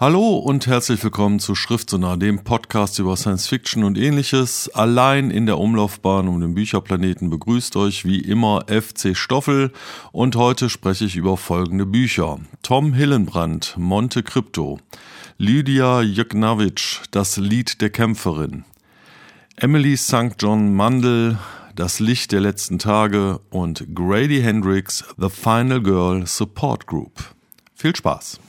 Hallo und herzlich willkommen zu Schriftsonar, dem Podcast über Science Fiction und ähnliches. Allein in der Umlaufbahn um den Bücherplaneten begrüßt euch wie immer FC Stoffel und heute spreche ich über folgende Bücher. Tom Hillenbrand, Monte Crypto, Lydia Juknavitsch, Das Lied der Kämpferin, Emily St. John Mandel, Das Licht der letzten Tage und Grady Hendrix, The Final Girl Support Group. Viel Spaß!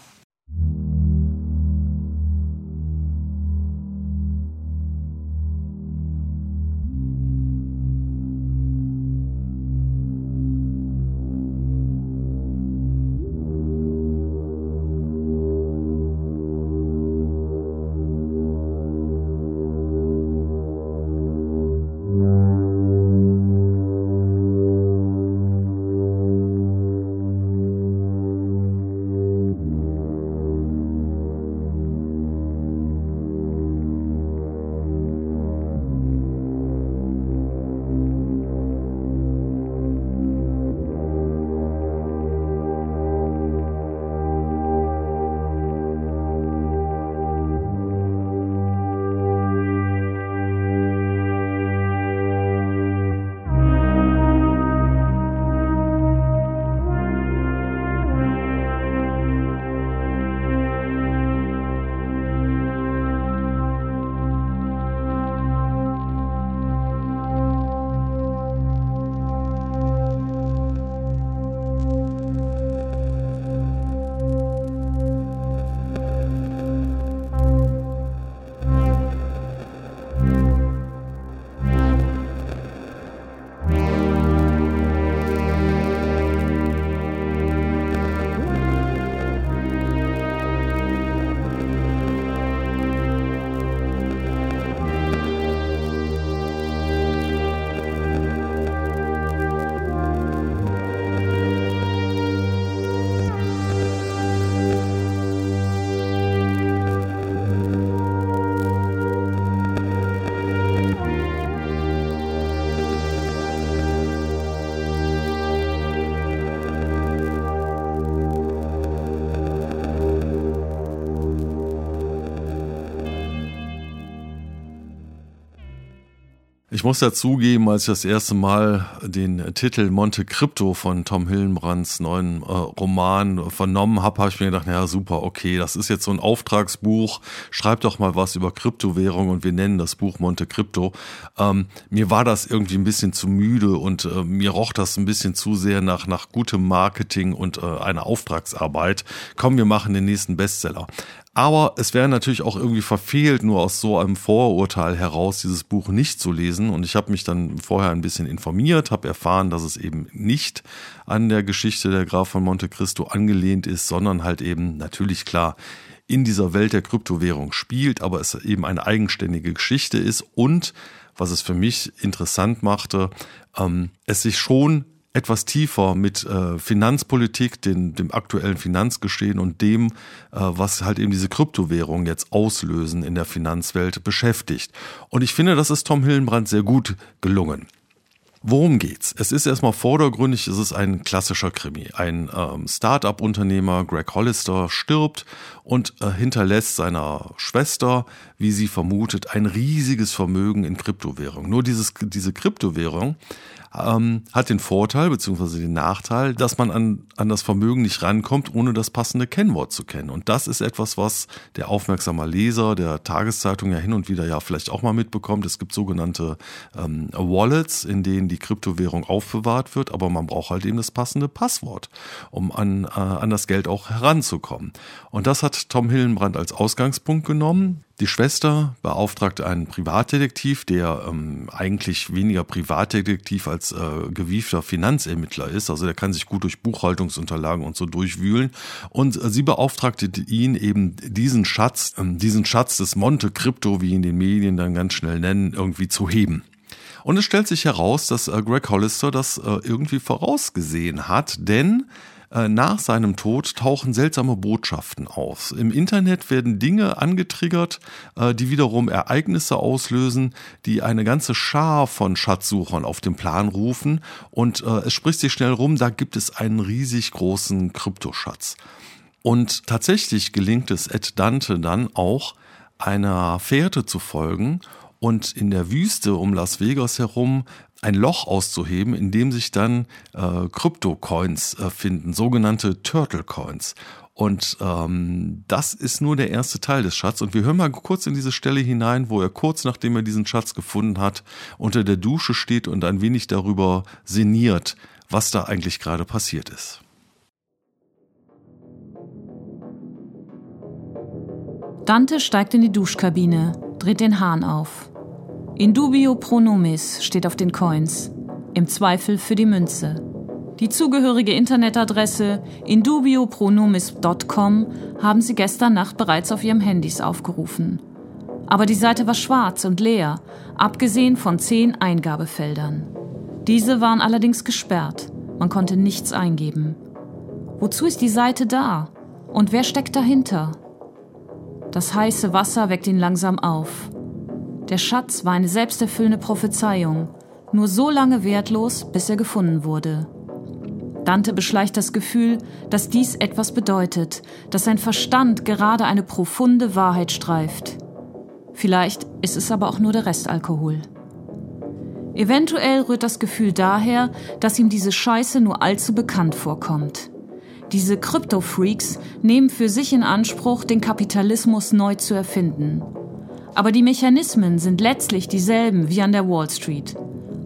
Ich muss ja zugeben, als ich das erste Mal den Titel Monte Crypto von Tom Hillenbrands neuen äh, Roman vernommen habe, habe ich mir gedacht, naja, super, okay, das ist jetzt so ein Auftragsbuch, schreib doch mal was über Kryptowährung und wir nennen das Buch Monte Crypto. Ähm, mir war das irgendwie ein bisschen zu müde und äh, mir roch das ein bisschen zu sehr nach, nach gutem Marketing und äh, einer Auftragsarbeit. Komm, wir machen den nächsten Bestseller. Aber es wäre natürlich auch irgendwie verfehlt, nur aus so einem Vorurteil heraus dieses Buch nicht zu lesen. Und ich habe mich dann vorher ein bisschen informiert, habe erfahren, dass es eben nicht an der Geschichte der Graf von Monte Cristo angelehnt ist, sondern halt eben natürlich klar in dieser Welt der Kryptowährung spielt, aber es eben eine eigenständige Geschichte ist und was es für mich interessant machte, ähm, es sich schon etwas tiefer mit äh, Finanzpolitik, den, dem aktuellen Finanzgeschehen und dem, äh, was halt eben diese Kryptowährungen jetzt auslösen in der Finanzwelt beschäftigt. Und ich finde, das ist Tom Hillenbrand sehr gut gelungen. Worum geht's? Es ist erstmal vordergründig, es ist ein klassischer Krimi. Ein ähm, Start-up-Unternehmer, Greg Hollister, stirbt und äh, hinterlässt seiner Schwester, wie sie vermutet, ein riesiges Vermögen in Kryptowährung. Nur dieses, diese Kryptowährung ähm, hat den Vorteil bzw. den Nachteil, dass man an, an das Vermögen nicht rankommt, ohne das passende Kennwort zu kennen. Und das ist etwas, was der aufmerksame Leser der Tageszeitung ja hin und wieder ja vielleicht auch mal mitbekommt. Es gibt sogenannte ähm, Wallets, in denen die Kryptowährung aufbewahrt wird, aber man braucht halt eben das passende Passwort, um an, äh, an das Geld auch heranzukommen. Und das hat Tom Hillenbrand als Ausgangspunkt genommen. Die Schwester beauftragte einen Privatdetektiv, der ähm, eigentlich weniger Privatdetektiv als äh, gewiefter Finanzermittler ist. Also der kann sich gut durch Buchhaltungsunterlagen und so durchwühlen. Und äh, sie beauftragte ihn eben diesen Schatz, äh, diesen Schatz des Monte Crypto, wie ihn den Medien dann ganz schnell nennen, irgendwie zu heben. Und es stellt sich heraus, dass äh, Greg Hollister das äh, irgendwie vorausgesehen hat, denn nach seinem Tod tauchen seltsame Botschaften auf. Im Internet werden Dinge angetriggert, äh, die wiederum Ereignisse auslösen, die eine ganze Schar von Schatzsuchern auf den Plan rufen. Und äh, es spricht sich schnell rum, da gibt es einen riesig großen Kryptoschatz. Und tatsächlich gelingt es Ed Dante dann auch, einer Fährte zu folgen und in der Wüste um Las Vegas herum ein Loch auszuheben, in dem sich dann äh, Krypto-Coins äh, finden, sogenannte Turtle-Coins. Und ähm, das ist nur der erste Teil des Schatzes. Und wir hören mal kurz in diese Stelle hinein, wo er kurz nachdem er diesen Schatz gefunden hat, unter der Dusche steht und ein wenig darüber sinniert, was da eigentlich gerade passiert ist. Dante steigt in die Duschkabine, dreht den Hahn auf. In dubio pro steht auf den Coins, im Zweifel für die Münze. Die zugehörige Internetadresse indubiopronomis.com haben sie gestern Nacht bereits auf ihrem Handys aufgerufen. Aber die Seite war schwarz und leer, abgesehen von zehn Eingabefeldern. Diese waren allerdings gesperrt. Man konnte nichts eingeben. Wozu ist die Seite da? Und wer steckt dahinter? Das heiße Wasser weckt ihn langsam auf. Der Schatz war eine selbsterfüllende Prophezeiung, nur so lange wertlos, bis er gefunden wurde. Dante beschleicht das Gefühl, dass dies etwas bedeutet, dass sein Verstand gerade eine profunde Wahrheit streift. Vielleicht ist es aber auch nur der Restalkohol. Eventuell rührt das Gefühl daher, dass ihm diese Scheiße nur allzu bekannt vorkommt. Diese Krypto-Freaks nehmen für sich in Anspruch, den Kapitalismus neu zu erfinden. Aber die Mechanismen sind letztlich dieselben wie an der Wall Street.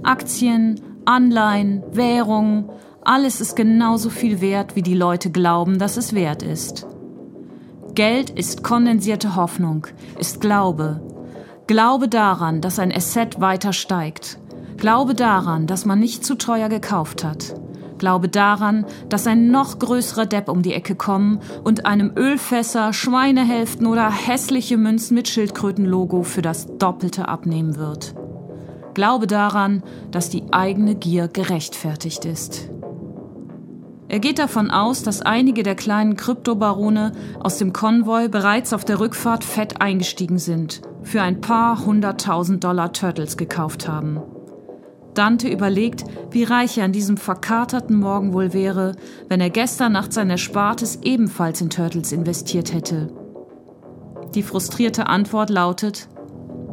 Aktien, Anleihen, Währungen, alles ist genauso viel wert, wie die Leute glauben, dass es wert ist. Geld ist kondensierte Hoffnung, ist Glaube. Glaube daran, dass ein Asset weiter steigt. Glaube daran, dass man nicht zu teuer gekauft hat. Glaube daran, dass ein noch größerer Depp um die Ecke kommen und einem Ölfässer, Schweinehälften oder hässliche Münzen mit Schildkrötenlogo für das Doppelte abnehmen wird. Glaube daran, dass die eigene Gier gerechtfertigt ist. Er geht davon aus, dass einige der kleinen Kryptobarone aus dem Konvoi bereits auf der Rückfahrt fett eingestiegen sind, für ein paar hunderttausend Dollar Turtles gekauft haben. Dante überlegt, wie reich er an diesem verkaterten Morgen wohl wäre, wenn er gestern Nacht sein Erspartes ebenfalls in Turtles investiert hätte. Die frustrierte Antwort lautet,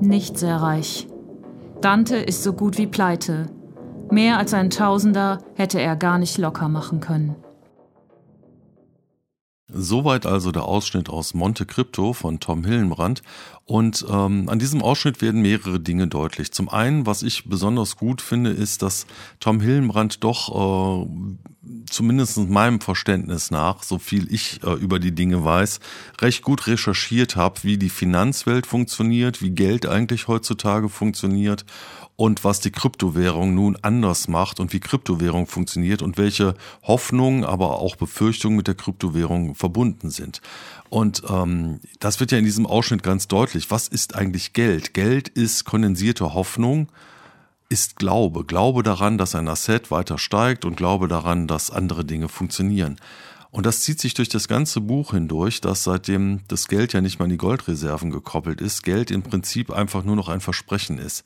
nicht sehr reich. Dante ist so gut wie pleite. Mehr als ein Tausender hätte er gar nicht locker machen können. Soweit also der Ausschnitt aus Monte Crypto von Tom Hillenbrand. Und ähm, an diesem Ausschnitt werden mehrere Dinge deutlich. Zum einen, was ich besonders gut finde, ist, dass Tom Hillenbrand doch äh, zumindest meinem Verständnis nach, so viel ich äh, über die Dinge weiß, recht gut recherchiert habe, wie die Finanzwelt funktioniert, wie Geld eigentlich heutzutage funktioniert und was die Kryptowährung nun anders macht und wie Kryptowährung funktioniert und welche Hoffnungen, aber auch Befürchtungen mit der Kryptowährung verbunden sind. Und ähm, das wird ja in diesem Ausschnitt ganz deutlich. Was ist eigentlich Geld? Geld ist kondensierte Hoffnung, ist Glaube. Glaube daran, dass ein Asset weiter steigt und Glaube daran, dass andere Dinge funktionieren. Und das zieht sich durch das ganze Buch hindurch, dass seitdem das Geld ja nicht mal in die Goldreserven gekoppelt ist, Geld im Prinzip einfach nur noch ein Versprechen ist.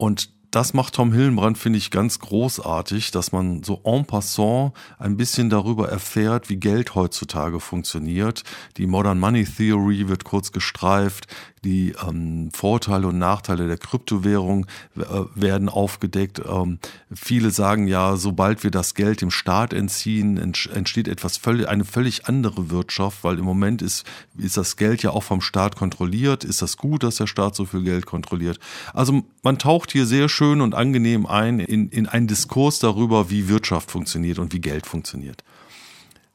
Und das macht Tom Hillenbrand, finde ich, ganz großartig, dass man so en passant ein bisschen darüber erfährt, wie Geld heutzutage funktioniert. Die Modern Money Theory wird kurz gestreift, die ähm, Vorteile und Nachteile der Kryptowährung äh, werden aufgedeckt. Ähm, viele sagen ja, sobald wir das Geld dem Staat entziehen, entsteht etwas völlig, eine völlig andere Wirtschaft, weil im Moment ist, ist das Geld ja auch vom Staat kontrolliert. Ist das gut, dass der Staat so viel Geld kontrolliert? Also man taucht hier sehr schön und angenehm ein in, in einen Diskurs darüber, wie Wirtschaft funktioniert und wie Geld funktioniert.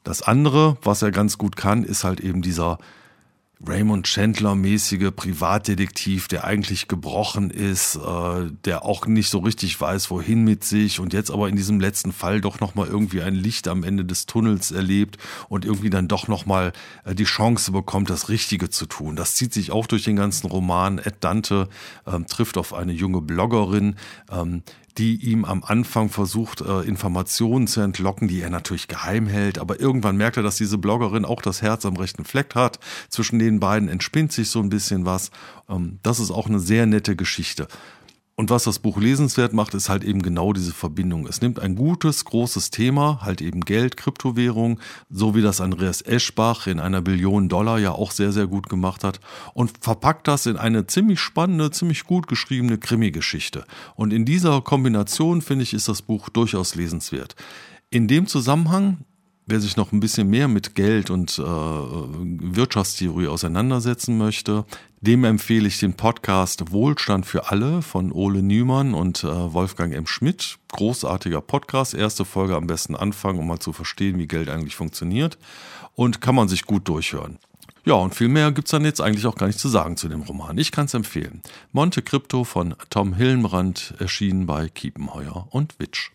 Das andere, was er ganz gut kann, ist halt eben dieser Raymond Chandler-mäßige Privatdetektiv, der eigentlich gebrochen ist, äh, der auch nicht so richtig weiß, wohin mit sich und jetzt aber in diesem letzten Fall doch nochmal irgendwie ein Licht am Ende des Tunnels erlebt und irgendwie dann doch nochmal äh, die Chance bekommt, das Richtige zu tun. Das zieht sich auch durch den ganzen Roman. Ed Dante ähm, trifft auf eine junge Bloggerin, ähm, die ihm am Anfang versucht, äh, Informationen zu entlocken, die er natürlich geheim hält. Aber irgendwann merkt er, dass diese Bloggerin auch das Herz am rechten Fleck hat. Zwischen den beiden entspinnt sich so ein bisschen was. Ähm, das ist auch eine sehr nette Geschichte. Und was das Buch lesenswert macht, ist halt eben genau diese Verbindung. Es nimmt ein gutes, großes Thema, halt eben Geld, Kryptowährung, so wie das Andreas Eschbach in einer Billion Dollar ja auch sehr, sehr gut gemacht hat, und verpackt das in eine ziemlich spannende, ziemlich gut geschriebene Krimi-Geschichte. Und in dieser Kombination, finde ich, ist das Buch durchaus lesenswert. In dem Zusammenhang Wer sich noch ein bisschen mehr mit Geld und äh, Wirtschaftstheorie auseinandersetzen möchte, dem empfehle ich den Podcast Wohlstand für alle von Ole Nümann und äh, Wolfgang M. Schmidt. Großartiger Podcast. Erste Folge am besten anfangen, um mal zu verstehen, wie Geld eigentlich funktioniert. Und kann man sich gut durchhören. Ja, und viel mehr gibt's dann jetzt eigentlich auch gar nicht zu sagen zu dem Roman. Ich kann's empfehlen. Monte Crypto von Tom Hillenbrand erschienen bei Kiepenheuer und Witsch.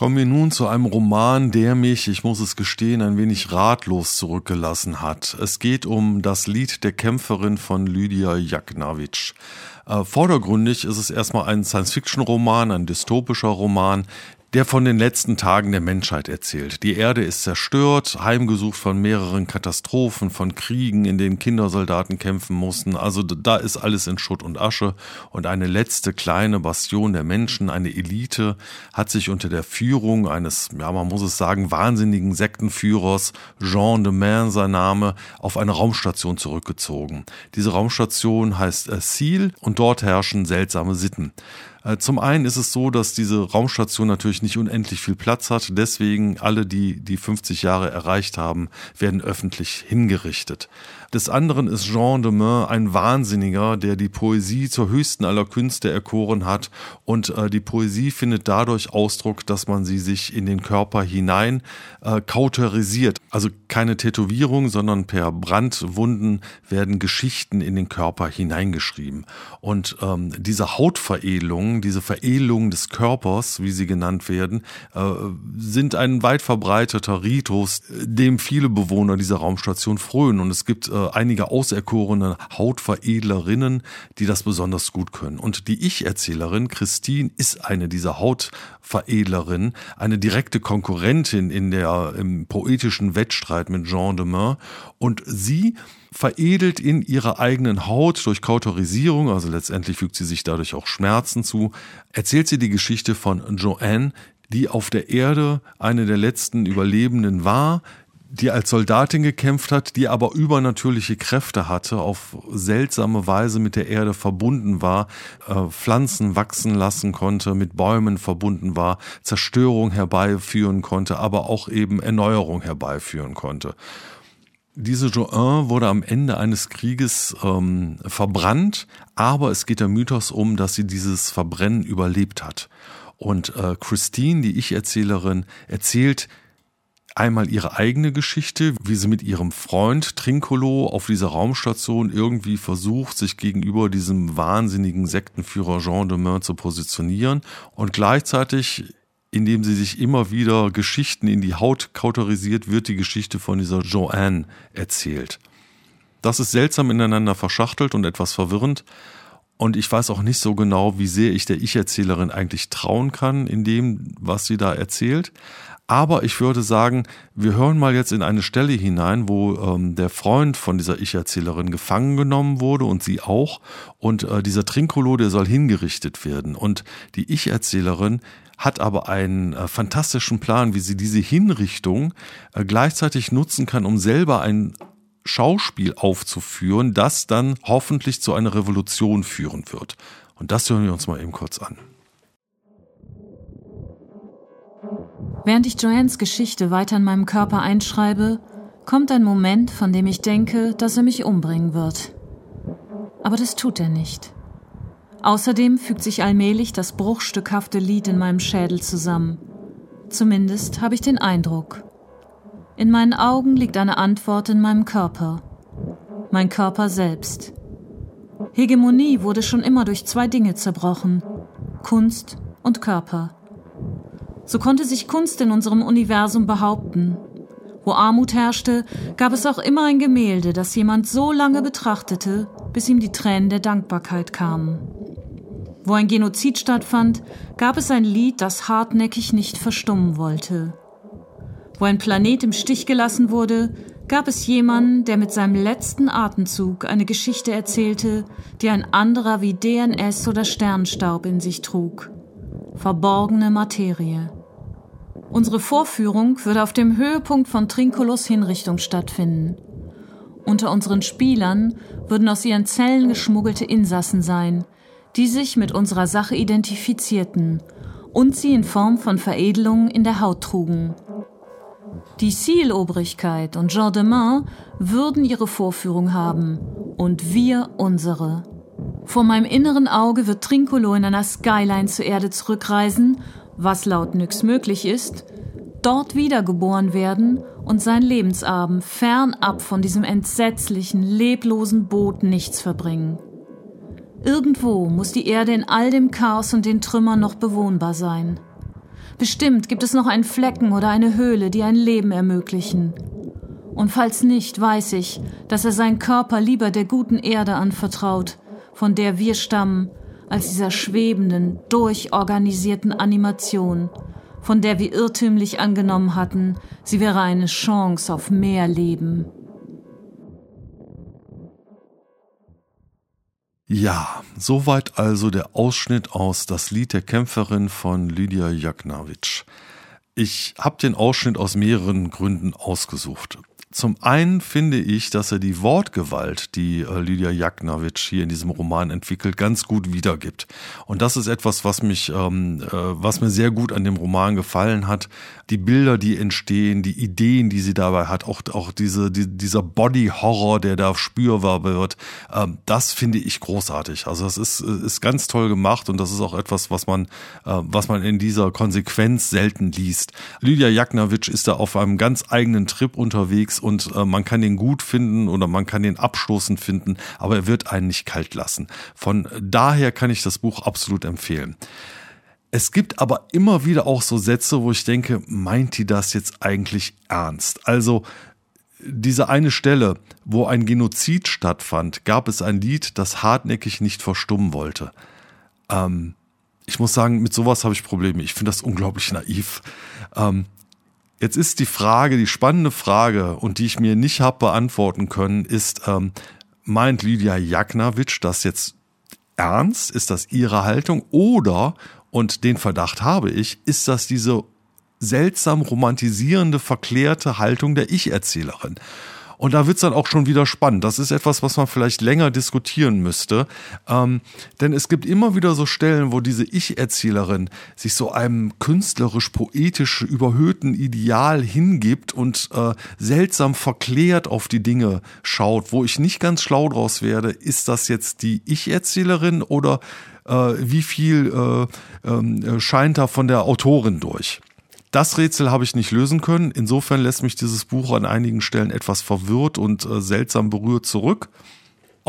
Kommen wir nun zu einem Roman, der mich, ich muss es gestehen, ein wenig ratlos zurückgelassen hat. Es geht um das Lied der Kämpferin von Lydia Jaknawitsch. Äh, vordergründig ist es erstmal ein Science-Fiction-Roman, ein dystopischer Roman, der von den letzten Tagen der Menschheit erzählt. Die Erde ist zerstört, heimgesucht von mehreren Katastrophen, von Kriegen, in denen Kindersoldaten kämpfen mussten. Also da ist alles in Schutt und Asche. Und eine letzte kleine Bastion der Menschen, eine Elite, hat sich unter der Führung eines, ja man muss es sagen, wahnsinnigen Sektenführers, Jean de Main sein Name, auf eine Raumstation zurückgezogen. Diese Raumstation heißt äh, Seal und dort herrschen seltsame Sitten. Äh, zum einen ist es so, dass diese Raumstation natürlich nicht unendlich viel Platz hat. Deswegen alle, die die 50 Jahre erreicht haben, werden öffentlich hingerichtet. Des anderen ist Jean de Meun ein Wahnsinniger, der die Poesie zur höchsten aller Künste erkoren hat und äh, die Poesie findet dadurch Ausdruck, dass man sie sich in den Körper hinein äh, kauterisiert. Also keine Tätowierung, sondern per Brandwunden werden Geschichten in den Körper hineingeschrieben. Und ähm, diese Hautveredelung, diese Veredelung des Körpers, wie sie genannt werden, äh, sind ein weit verbreiteter Ritus, dem viele Bewohner dieser Raumstation frönen. Und es gibt äh, äh, einige auserkorene Hautveredlerinnen, die das besonders gut können. Und die Ich-Erzählerin Christine ist eine dieser Hautveredlerinnen, eine direkte Konkurrentin in der im poetischen Wettstreit mit Jean de Meun. Und sie veredelt in ihrer eigenen Haut durch Kautorisierung, also letztendlich fügt sie sich dadurch auch Schmerzen zu, erzählt sie die Geschichte von Joanne, die auf der Erde eine der letzten Überlebenden war, die als Soldatin gekämpft hat, die aber übernatürliche Kräfte hatte, auf seltsame Weise mit der Erde verbunden war, äh, Pflanzen wachsen lassen konnte, mit Bäumen verbunden war, Zerstörung herbeiführen konnte, aber auch eben Erneuerung herbeiführen konnte. Diese Joanne wurde am Ende eines Krieges ähm, verbrannt, aber es geht der Mythos um, dass sie dieses Verbrennen überlebt hat. Und äh, Christine, die Ich-Erzählerin, erzählt einmal ihre eigene Geschichte, wie sie mit ihrem Freund Trincolo auf dieser Raumstation irgendwie versucht, sich gegenüber diesem wahnsinnigen Sektenführer Jean de Meun zu positionieren und gleichzeitig indem sie sich immer wieder Geschichten in die Haut kauterisiert, wird die Geschichte von dieser Joanne erzählt. Das ist seltsam ineinander verschachtelt und etwas verwirrend. Und ich weiß auch nicht so genau, wie sehr ich der Ich-Erzählerin eigentlich trauen kann in dem, was sie da erzählt. Aber ich würde sagen, wir hören mal jetzt in eine Stelle hinein, wo ähm, der Freund von dieser Ich-Erzählerin gefangen genommen wurde und sie auch. Und äh, dieser Trinkolo, der soll hingerichtet werden. Und die Ich-Erzählerin hat aber einen äh, fantastischen Plan, wie sie diese Hinrichtung äh, gleichzeitig nutzen kann, um selber ein Schauspiel aufzuführen, das dann hoffentlich zu einer Revolution führen wird. Und das hören wir uns mal eben kurz an. Während ich Joannes Geschichte weiter in meinem Körper einschreibe, kommt ein Moment, von dem ich denke, dass er mich umbringen wird. Aber das tut er nicht. Außerdem fügt sich allmählich das bruchstückhafte Lied in meinem Schädel zusammen. Zumindest habe ich den Eindruck. In meinen Augen liegt eine Antwort in meinem Körper. Mein Körper selbst. Hegemonie wurde schon immer durch zwei Dinge zerbrochen. Kunst und Körper. So konnte sich Kunst in unserem Universum behaupten. Wo Armut herrschte, gab es auch immer ein Gemälde, das jemand so lange betrachtete, bis ihm die Tränen der Dankbarkeit kamen. Wo ein Genozid stattfand, gab es ein Lied, das hartnäckig nicht verstummen wollte. Wo ein Planet im Stich gelassen wurde, gab es jemanden, der mit seinem letzten Atemzug eine Geschichte erzählte, die ein anderer wie DNS oder Sternstaub in sich trug. Verborgene Materie. Unsere Vorführung würde auf dem Höhepunkt von Trinkolos Hinrichtung stattfinden. Unter unseren Spielern würden aus ihren Zellen geschmuggelte Insassen sein, die sich mit unserer Sache identifizierten und sie in Form von Veredelungen in der Haut trugen. Die Ziel-Obrigkeit und Jean de Main würden ihre Vorführung haben und wir unsere. Vor meinem inneren Auge wird Trincolo in einer Skyline zur Erde zurückreisen was laut Nyx möglich ist, dort wiedergeboren werden und sein Lebensabend fernab von diesem entsetzlichen, leblosen Boot nichts verbringen. Irgendwo muss die Erde in all dem Chaos und den Trümmern noch bewohnbar sein. Bestimmt gibt es noch einen Flecken oder eine Höhle, die ein Leben ermöglichen. Und falls nicht, weiß ich, dass er seinen Körper lieber der guten Erde anvertraut, von der wir stammen als dieser schwebenden, durchorganisierten Animation, von der wir irrtümlich angenommen hatten, sie wäre eine Chance auf mehr Leben. Ja, soweit also der Ausschnitt aus Das Lied der Kämpferin von Lydia Jaknawitsch. Ich habe den Ausschnitt aus mehreren Gründen ausgesucht. Zum einen finde ich, dass er die Wortgewalt, die äh, Lydia Jaknawitsch hier in diesem Roman entwickelt, ganz gut wiedergibt. Und das ist etwas, was mich, ähm, äh, was mir sehr gut an dem Roman gefallen hat. Die Bilder, die entstehen, die Ideen, die sie dabei hat, auch, auch diese, die, dieser Body-Horror, der da spürbar wird, ähm, das finde ich großartig. Also das ist, ist ganz toll gemacht und das ist auch etwas, was man, äh, was man in dieser Konsequenz selten liest. Lydia Jaknawitsch ist da auf einem ganz eigenen Trip unterwegs und äh, man kann den gut finden oder man kann den abstoßend finden, aber er wird einen nicht kalt lassen. Von daher kann ich das Buch absolut empfehlen. Es gibt aber immer wieder auch so Sätze, wo ich denke, meint die das jetzt eigentlich ernst? Also diese eine Stelle, wo ein Genozid stattfand, gab es ein Lied, das hartnäckig nicht verstummen wollte. Ähm, ich muss sagen, mit sowas habe ich Probleme. Ich finde das unglaublich naiv. Ähm, Jetzt ist die Frage, die spannende Frage und die ich mir nicht habe beantworten können, ist, ähm, meint Lydia Jaknawitsch das jetzt ernst? Ist das ihre Haltung? Oder, und den Verdacht habe ich, ist das diese seltsam romantisierende, verklärte Haltung der Ich-Erzählerin. Und da wird's dann auch schon wieder spannend. Das ist etwas, was man vielleicht länger diskutieren müsste. Ähm, denn es gibt immer wieder so Stellen, wo diese Ich-Erzählerin sich so einem künstlerisch-poetisch überhöhten Ideal hingibt und äh, seltsam verklärt auf die Dinge schaut, wo ich nicht ganz schlau draus werde, ist das jetzt die Ich-Erzählerin oder äh, wie viel äh, ähm, scheint da von der Autorin durch? Das Rätsel habe ich nicht lösen können. Insofern lässt mich dieses Buch an einigen Stellen etwas verwirrt und äh, seltsam berührt zurück.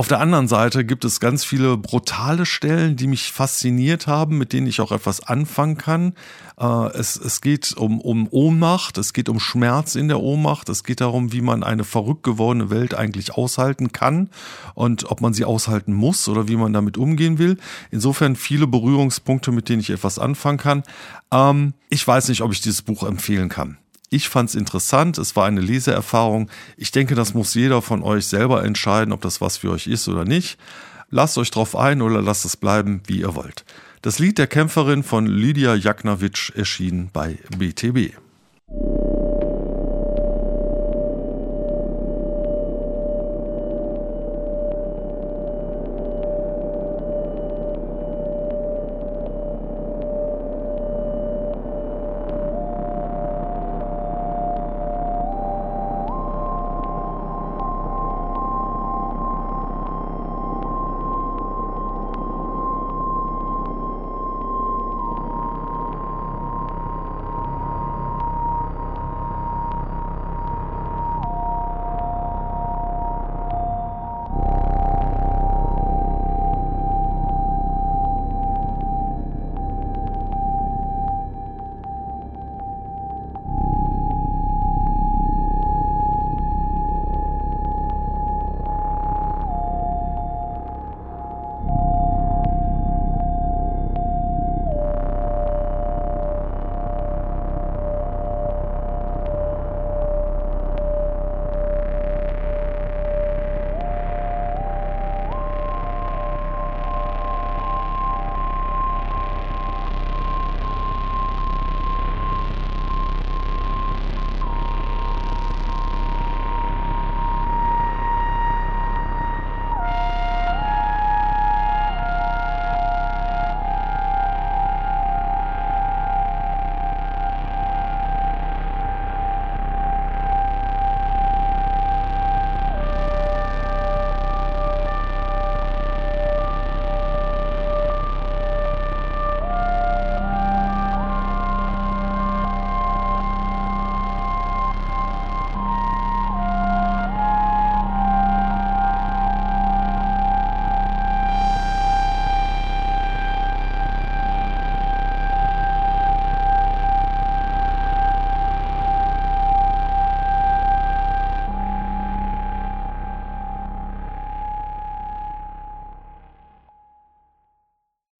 Auf der anderen Seite gibt es ganz viele brutale Stellen, die mich fasziniert haben, mit denen ich auch etwas anfangen kann. Äh, es, es geht um, um Ohnmacht, es geht um Schmerz in der Ohnmacht, es geht darum, wie man eine verrückt gewordene Welt eigentlich aushalten kann und ob man sie aushalten muss oder wie man damit umgehen will. Insofern viele Berührungspunkte, mit denen ich etwas anfangen kann. Ähm, ich weiß nicht, ob ich dieses Buch empfehlen kann. Ich fand es interessant, es war eine Leseerfahrung. Ich denke, das muss jeder von euch selber entscheiden, ob das was für euch ist oder nicht. Lasst euch drauf ein oder lasst es bleiben, wie ihr wollt. Das Lied der Kämpferin von Lydia Jaknowitsch erschien bei BTB.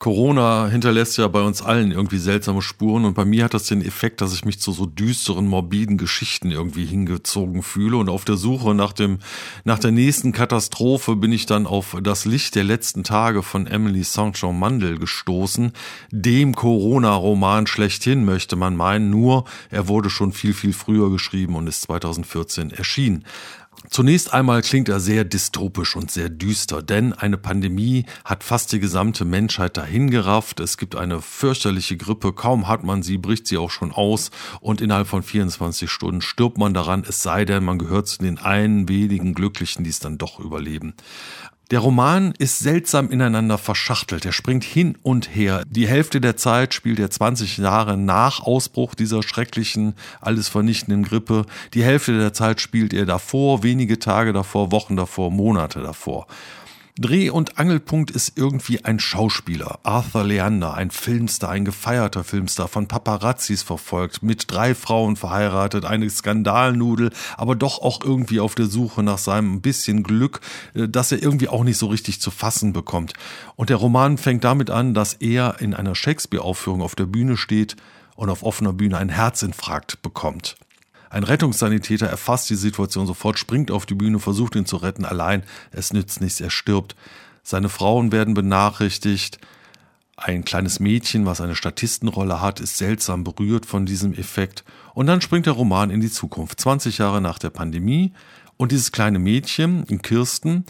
Corona hinterlässt ja bei uns allen irgendwie seltsame Spuren und bei mir hat das den Effekt, dass ich mich zu so düsteren, morbiden Geschichten irgendwie hingezogen fühle und auf der Suche nach dem, nach der nächsten Katastrophe bin ich dann auf das Licht der letzten Tage von Emily Saint-Jean Mandel gestoßen, dem Corona-Roman schlechthin möchte man meinen, nur er wurde schon viel, viel früher geschrieben und ist 2014 erschienen. Zunächst einmal klingt er sehr dystopisch und sehr düster, denn eine Pandemie hat fast die gesamte Menschheit dahingerafft. Es gibt eine fürchterliche Grippe, kaum hat man sie, bricht sie auch schon aus und innerhalb von 24 Stunden stirbt man daran, es sei denn, man gehört zu den einen wenigen Glücklichen, die es dann doch überleben. Der Roman ist seltsam ineinander verschachtelt. Er springt hin und her. Die Hälfte der Zeit spielt er 20 Jahre nach Ausbruch dieser schrecklichen, alles vernichtenden Grippe. Die Hälfte der Zeit spielt er davor, wenige Tage davor, Wochen davor, Monate davor. Dreh- und Angelpunkt ist irgendwie ein Schauspieler, Arthur Leander, ein Filmstar, ein gefeierter Filmstar, von Paparazzis verfolgt, mit drei Frauen verheiratet, eine Skandalnudel, aber doch auch irgendwie auf der Suche nach seinem bisschen Glück, äh, das er irgendwie auch nicht so richtig zu fassen bekommt. Und der Roman fängt damit an, dass er in einer Shakespeare-Aufführung auf der Bühne steht und auf offener Bühne einen Herzinfarkt bekommt. Ein Rettungssanitäter erfasst die Situation sofort, springt auf die Bühne, versucht ihn zu retten. Allein, es nützt nichts, er stirbt. Seine Frauen werden benachrichtigt. Ein kleines Mädchen, was eine Statistenrolle hat, ist seltsam berührt von diesem Effekt. Und dann springt der Roman in die Zukunft, 20 Jahre nach der Pandemie. Und dieses kleine Mädchen, Kirsten,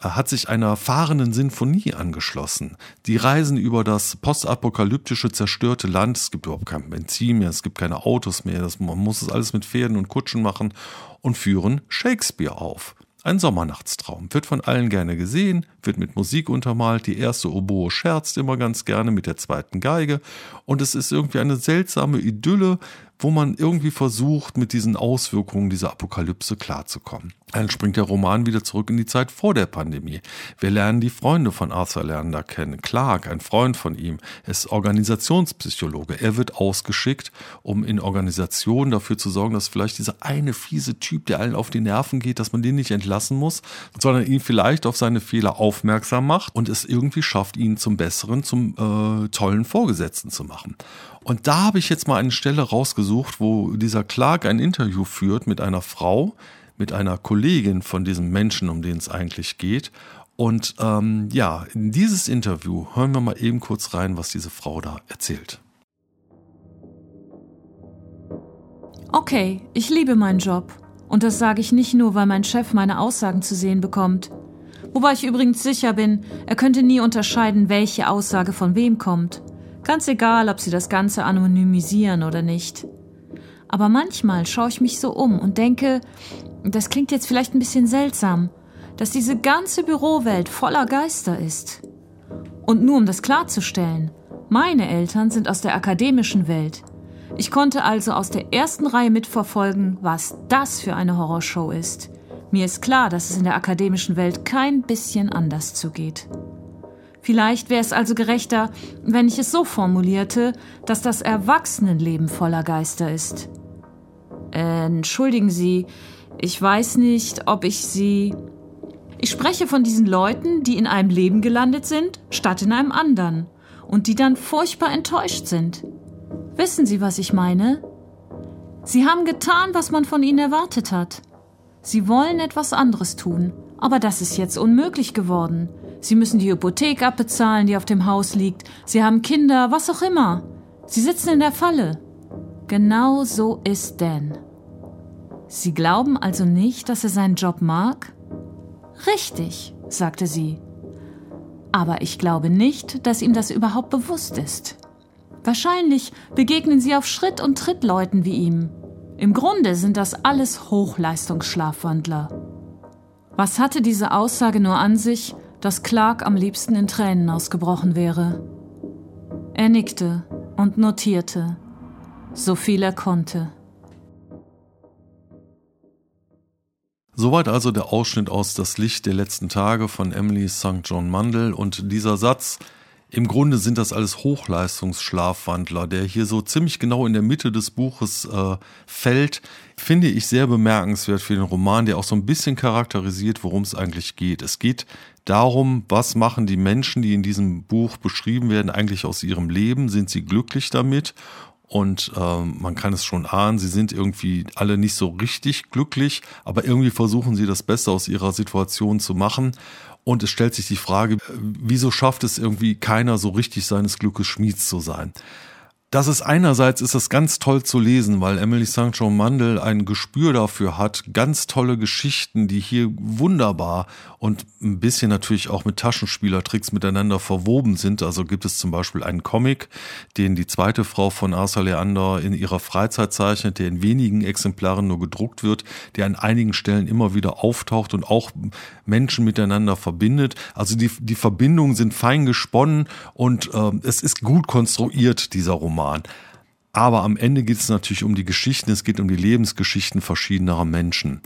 hat sich einer fahrenden Sinfonie angeschlossen. Die reisen über das postapokalyptische zerstörte Land. Es gibt überhaupt kein Benzin mehr, es gibt keine Autos mehr. Das, man muss es alles mit Pferden und Kutschen machen und führen Shakespeare auf. Ein Sommernachtstraum. Wird von allen gerne gesehen, wird mit Musik untermalt. Die erste Oboe scherzt immer ganz gerne mit der zweiten Geige. Und es ist irgendwie eine seltsame Idylle, wo man irgendwie versucht, mit diesen Auswirkungen dieser Apokalypse klarzukommen. Dann springt der Roman wieder zurück in die Zeit vor der Pandemie. Wir lernen die Freunde von Arthur Lerner kennen. Clark, ein Freund von ihm, ist Organisationspsychologe. Er wird ausgeschickt, um in Organisationen dafür zu sorgen, dass vielleicht dieser eine fiese Typ, der allen auf die Nerven geht, dass man den nicht entlassen muss, sondern ihn vielleicht auf seine Fehler aufmerksam macht und es irgendwie schafft, ihn zum besseren, zum äh, tollen Vorgesetzten zu machen. Und da habe ich jetzt mal eine Stelle rausgesucht, wo dieser Clark ein Interview führt mit einer Frau, mit einer Kollegin von diesem Menschen, um den es eigentlich geht. Und ähm, ja, in dieses Interview hören wir mal eben kurz rein, was diese Frau da erzählt. Okay, ich liebe meinen Job. Und das sage ich nicht nur, weil mein Chef meine Aussagen zu sehen bekommt. Wobei ich übrigens sicher bin, er könnte nie unterscheiden, welche Aussage von wem kommt. Ganz egal, ob sie das Ganze anonymisieren oder nicht. Aber manchmal schaue ich mich so um und denke, das klingt jetzt vielleicht ein bisschen seltsam, dass diese ganze Bürowelt voller Geister ist. Und nur um das klarzustellen, meine Eltern sind aus der akademischen Welt. Ich konnte also aus der ersten Reihe mitverfolgen, was das für eine Horrorshow ist. Mir ist klar, dass es in der akademischen Welt kein bisschen anders zugeht. Vielleicht wäre es also gerechter, wenn ich es so formulierte, dass das Erwachsenenleben voller Geister ist. Entschuldigen Sie, ich weiß nicht, ob ich Sie. Ich spreche von diesen Leuten, die in einem Leben gelandet sind, statt in einem anderen, und die dann furchtbar enttäuscht sind. Wissen Sie, was ich meine? Sie haben getan, was man von ihnen erwartet hat. Sie wollen etwas anderes tun, aber das ist jetzt unmöglich geworden. Sie müssen die Hypothek abbezahlen, die auf dem Haus liegt. Sie haben Kinder, was auch immer. Sie sitzen in der Falle. Genau so ist Dan. Sie glauben also nicht, dass er seinen Job mag? Richtig, sagte sie. Aber ich glaube nicht, dass ihm das überhaupt bewusst ist. Wahrscheinlich begegnen Sie auf Schritt und Tritt Leuten wie ihm. Im Grunde sind das alles Hochleistungsschlafwandler. Was hatte diese Aussage nur an sich, dass Clark am liebsten in Tränen ausgebrochen wäre. Er nickte und notierte, so viel er konnte. Soweit also der Ausschnitt aus Das Licht der letzten Tage von Emily St. John Mandel und dieser Satz, im Grunde sind das alles Hochleistungsschlafwandler, der hier so ziemlich genau in der Mitte des Buches äh, fällt, finde ich sehr bemerkenswert für den Roman, der auch so ein bisschen charakterisiert, worum es eigentlich geht. Es geht darum, was machen die Menschen, die in diesem Buch beschrieben werden, eigentlich aus ihrem Leben? Sind sie glücklich damit? Und ähm, man kann es schon ahnen, sie sind irgendwie alle nicht so richtig glücklich, aber irgendwie versuchen sie das Beste aus ihrer Situation zu machen. Und es stellt sich die Frage, wieso schafft es irgendwie keiner so richtig seines Glückes Schmieds zu sein? Das ist einerseits ist es ganz toll zu lesen, weil Emily St. John Mandel ein Gespür dafür hat, ganz tolle Geschichten, die hier wunderbar und ein bisschen natürlich auch mit Taschenspielertricks miteinander verwoben sind. Also gibt es zum Beispiel einen Comic, den die zweite Frau von Arthur Leander in ihrer Freizeit zeichnet, der in wenigen Exemplaren nur gedruckt wird, der an einigen Stellen immer wieder auftaucht und auch Menschen miteinander verbindet. Also die, die Verbindungen sind fein gesponnen und äh, es ist gut konstruiert, dieser Roman. Roman. Aber am Ende geht es natürlich um die Geschichten, es geht um die Lebensgeschichten verschiedener Menschen.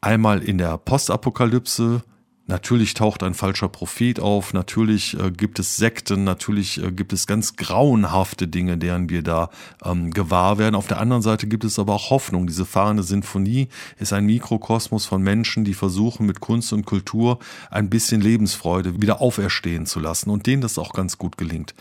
Einmal in der Postapokalypse, Natürlich taucht ein falscher Prophet auf, natürlich äh, gibt es Sekten, natürlich äh, gibt es ganz grauenhafte Dinge, deren wir da ähm, gewahr werden. Auf der anderen Seite gibt es aber auch Hoffnung. Diese fahrende Sinfonie ist ein Mikrokosmos von Menschen, die versuchen mit Kunst und Kultur ein bisschen Lebensfreude wieder auferstehen zu lassen und denen das auch ganz gut gelingt.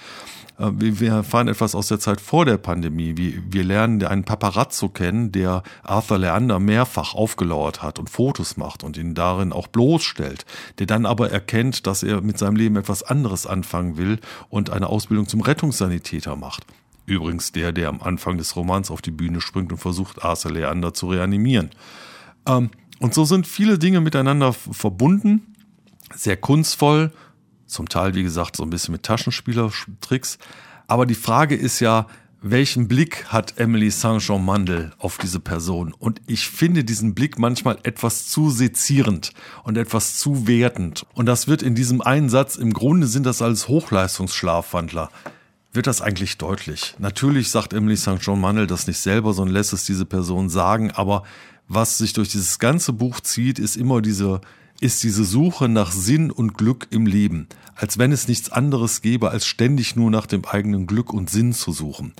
Äh, wir erfahren etwas aus der Zeit vor der Pandemie. Wir lernen einen Paparazzo kennen, der Arthur Leander mehrfach aufgelauert hat und Fotos macht und ihn darin auch bloßstellt. der dann aber erkennt, dass er mit seinem Leben etwas anderes anfangen will und eine Ausbildung zum Rettungssanitäter macht. Übrigens der, der am Anfang des Romans auf die Bühne springt und versucht, Arthur Leander zu reanimieren. Ähm, und so sind viele Dinge miteinander verbunden, sehr kunstvoll, zum Teil, wie gesagt, so ein bisschen mit Taschenspielertricks. Aber die Frage ist ja, welchen Blick hat Emily Saint-Jean-Mandel auf diese Person? Und ich finde diesen Blick manchmal etwas zu sezierend und etwas zu wertend. Und das wird in diesem einen Satz, im Grunde sind das alles Hochleistungsschlafwandler, wird das eigentlich deutlich. Natürlich sagt Emily Saint-Jean-Mandel das nicht selber, sondern lässt es diese Person sagen, aber was sich durch dieses ganze Buch zieht, ist immer diese ist diese Suche nach Sinn und Glück im Leben, als wenn es nichts anderes gäbe, als ständig nur nach dem eigenen Glück und Sinn zu suchen.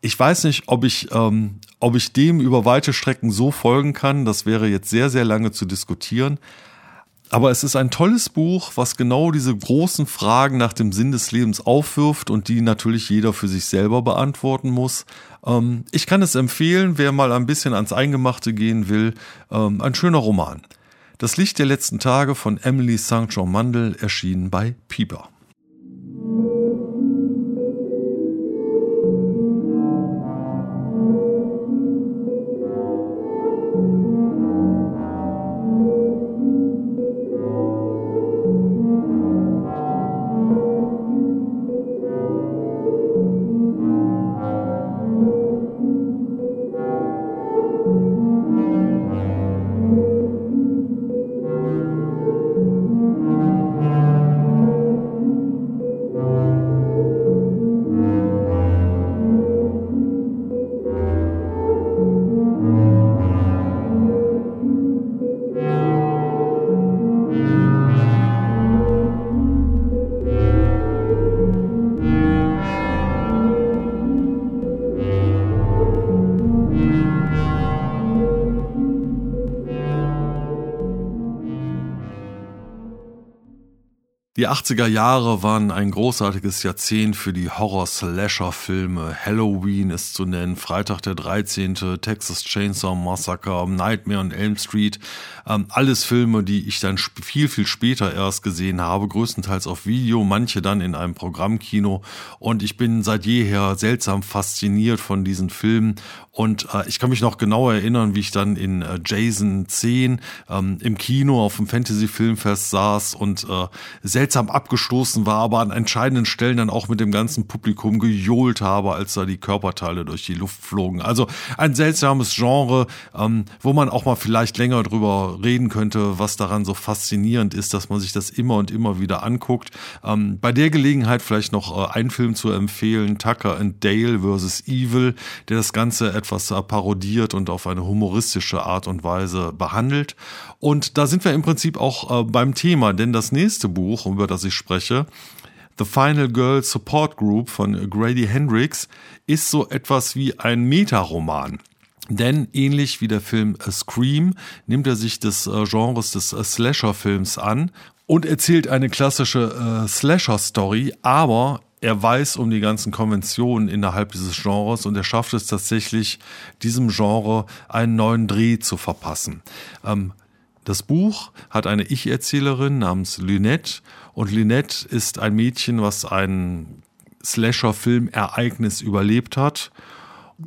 Ich weiß nicht, ob ich, ähm, ob ich dem über weite Strecken so folgen kann. Das wäre jetzt sehr, sehr lange zu diskutieren. Aber es ist ein tolles Buch, was genau diese großen Fragen nach dem Sinn des Lebens aufwirft und die natürlich jeder für sich selber beantworten muss. Ähm, ich kann es empfehlen, wer mal ein bisschen ans Eingemachte gehen will. Ähm, ein schöner Roman. Das Licht der letzten Tage von Emily St. John Mandel erschien bei Pieper. 80er Jahre waren ein großartiges Jahrzehnt für die Horror-Slasher-Filme. Halloween ist zu nennen, Freitag der 13., Texas Chainsaw Massacre, Nightmare on Elm Street. Ähm, alles Filme, die ich dann viel, viel später erst gesehen habe, größtenteils auf Video, manche dann in einem Programmkino. Und ich bin seit jeher seltsam fasziniert von diesen Filmen. Und äh, ich kann mich noch genau erinnern, wie ich dann in äh, Jason 10 ähm, im Kino auf dem Fantasy-Filmfest saß und äh, seltsam abgestoßen war, aber an entscheidenden Stellen dann auch mit dem ganzen Publikum gejohlt habe, als da die Körperteile durch die Luft flogen. Also ein seltsames Genre, ähm, wo man auch mal vielleicht länger drüber reden könnte, was daran so faszinierend ist, dass man sich das immer und immer wieder anguckt. Ähm, bei der Gelegenheit vielleicht noch äh, einen Film zu empfehlen, Tucker and Dale vs. Evil, der das Ganze etwas äh, parodiert und auf eine humoristische Art und Weise behandelt. Und da sind wir im Prinzip auch äh, beim Thema, denn das nächste Buch, über das ich spreche, The Final Girl Support Group von Grady Hendrix, ist so etwas wie ein Metaroman. Denn ähnlich wie der Film Scream nimmt er sich des äh, Genres des äh, Slasher-Films an und erzählt eine klassische äh, Slasher-Story, aber er weiß um die ganzen Konventionen innerhalb dieses Genres und er schafft es tatsächlich, diesem Genre einen neuen Dreh zu verpassen. Ähm, das Buch hat eine Ich-Erzählerin namens Lynette und Lynette ist ein Mädchen, was ein Slasher-Film-Ereignis überlebt hat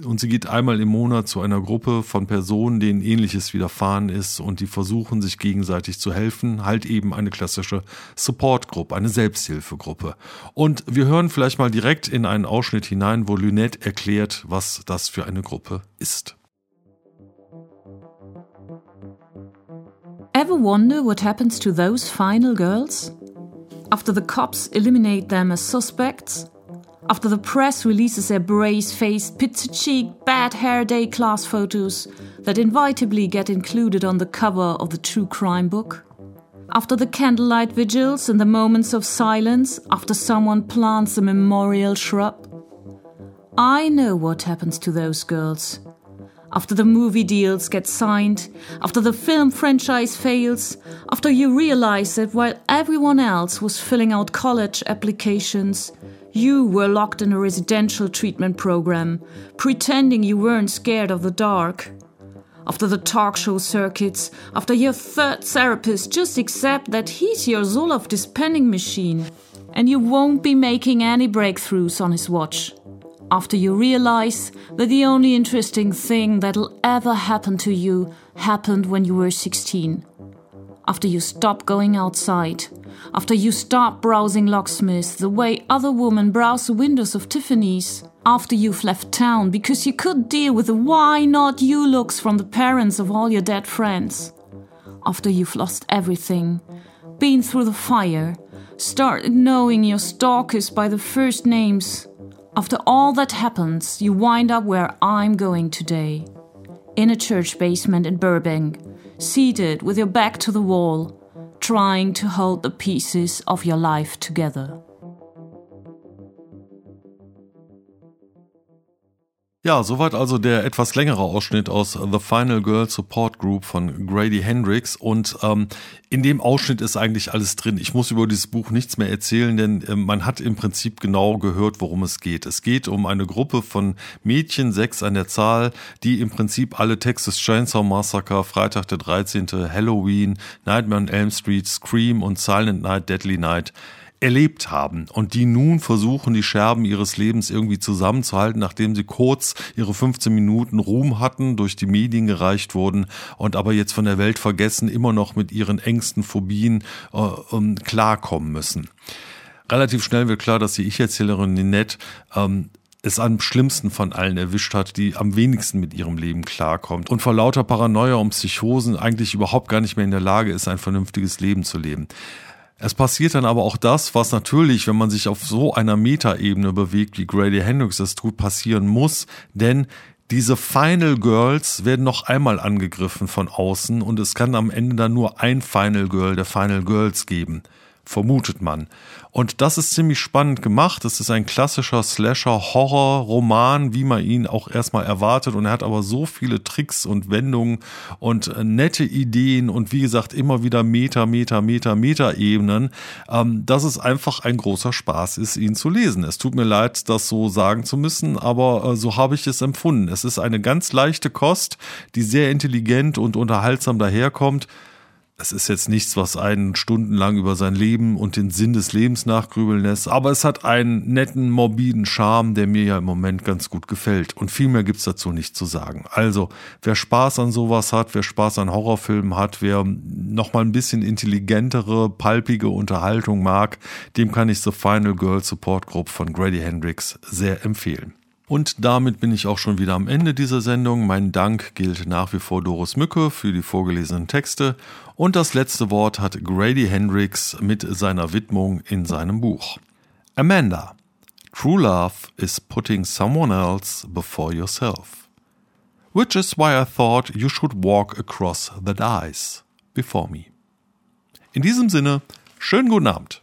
und sie geht einmal im Monat zu einer Gruppe von Personen, denen ähnliches widerfahren ist und die versuchen, sich gegenseitig zu helfen. Halt eben eine klassische Supportgruppe, eine Selbsthilfegruppe. Und wir hören vielleicht mal direkt in einen Ausschnitt hinein, wo Lynette erklärt, was das für eine Gruppe ist. Ever wonder what happens to those final girls? After the cops eliminate them as suspects, after the press releases their brace faced, pizza cheek, bad hair day class photos that inevitably get included on the cover of the true crime book. After the candlelight vigils and the moments of silence after someone plants a memorial shrub. I know what happens to those girls. After the movie deals get signed, after the film franchise fails, after you realize that while everyone else was filling out college applications, you were locked in a residential treatment program, pretending you weren't scared of the dark. After the talk show circuits, after your third therapist, just accept that he's your Zoloft dispensing machine. And you won't be making any breakthroughs on his watch. After you realize that the only interesting thing that'll ever happen to you happened when you were 16. After you stop going outside. After you start browsing locksmiths the way other women browse the windows of Tiffany's after you've left town because you could deal with the why not you looks from the parents of all your dead friends. After you've lost everything, been through the fire, started knowing your stalkers by the first names. After all that happens, you wind up where I'm going today. In a church basement in Burbank, seated with your back to the wall, trying to hold the pieces of your life together. Ja, soweit also der etwas längere Ausschnitt aus The Final Girl Support Group von Grady Hendrix. Und ähm, in dem Ausschnitt ist eigentlich alles drin. Ich muss über dieses Buch nichts mehr erzählen, denn äh, man hat im Prinzip genau gehört, worum es geht. Es geht um eine Gruppe von Mädchen, sechs an der Zahl, die im Prinzip alle Texas Chainsaw Massacre, Freitag der 13., Halloween, Nightmare on Elm Street, Scream und Silent Night, Deadly Night erlebt haben und die nun versuchen, die Scherben ihres Lebens irgendwie zusammenzuhalten, nachdem sie kurz ihre 15 Minuten Ruhm hatten, durch die Medien gereicht wurden und aber jetzt von der Welt vergessen, immer noch mit ihren Ängsten, Phobien äh, um, klarkommen müssen. Relativ schnell wird klar, dass die Ich-Erzählerin Ninette ähm, es am schlimmsten von allen erwischt hat, die am wenigsten mit ihrem Leben klarkommt und vor lauter Paranoia und Psychosen eigentlich überhaupt gar nicht mehr in der Lage ist, ein vernünftiges Leben zu leben. Es passiert dann aber auch das, was natürlich, wenn man sich auf so einer Metaebene bewegt, wie Grady Hendrix das tut, passieren muss, denn diese Final Girls werden noch einmal angegriffen von außen und es kann am Ende dann nur ein Final Girl der Final Girls geben vermutet man. Und das ist ziemlich spannend gemacht. Es ist ein klassischer Slasher-Horror-Roman, wie man ihn auch erstmal erwartet. Und er hat aber so viele Tricks und Wendungen und äh, nette Ideen und wie gesagt immer wieder Meter, Meter, Meter, Meter-Ebenen, ähm, dass es einfach ein großer Spaß ist, ihn zu lesen. Es tut mir leid, das so sagen zu müssen, aber äh, so habe ich es empfunden. Es ist eine ganz leichte Kost, die sehr intelligent und unterhaltsam daherkommt es ist jetzt nichts, was einen stundenlang über sein Leben und den Sinn des Lebens nachgrübeln lässt, aber es hat einen netten, morbiden Charme, der mir ja im Moment ganz gut gefällt. Und viel mehr gibt's dazu nicht zu sagen. Also, wer Spaß an sowas hat, wer Spaß an Horrorfilmen hat, wer nochmal ein bisschen intelligentere, palpige Unterhaltung mag, dem kann ich The Final Girl Support Group von Grady Hendrix sehr empfehlen. Und damit bin ich auch schon wieder am Ende dieser Sendung. Mein Dank gilt nach wie vor Doris Mücke für die vorgelesenen Texte. Und das letzte Wort hat Grady Hendrix mit seiner Widmung in seinem Buch. Amanda. True love is putting someone else before yourself. Which is why I thought you should walk across the dice before me. In diesem Sinne, schönen guten Abend.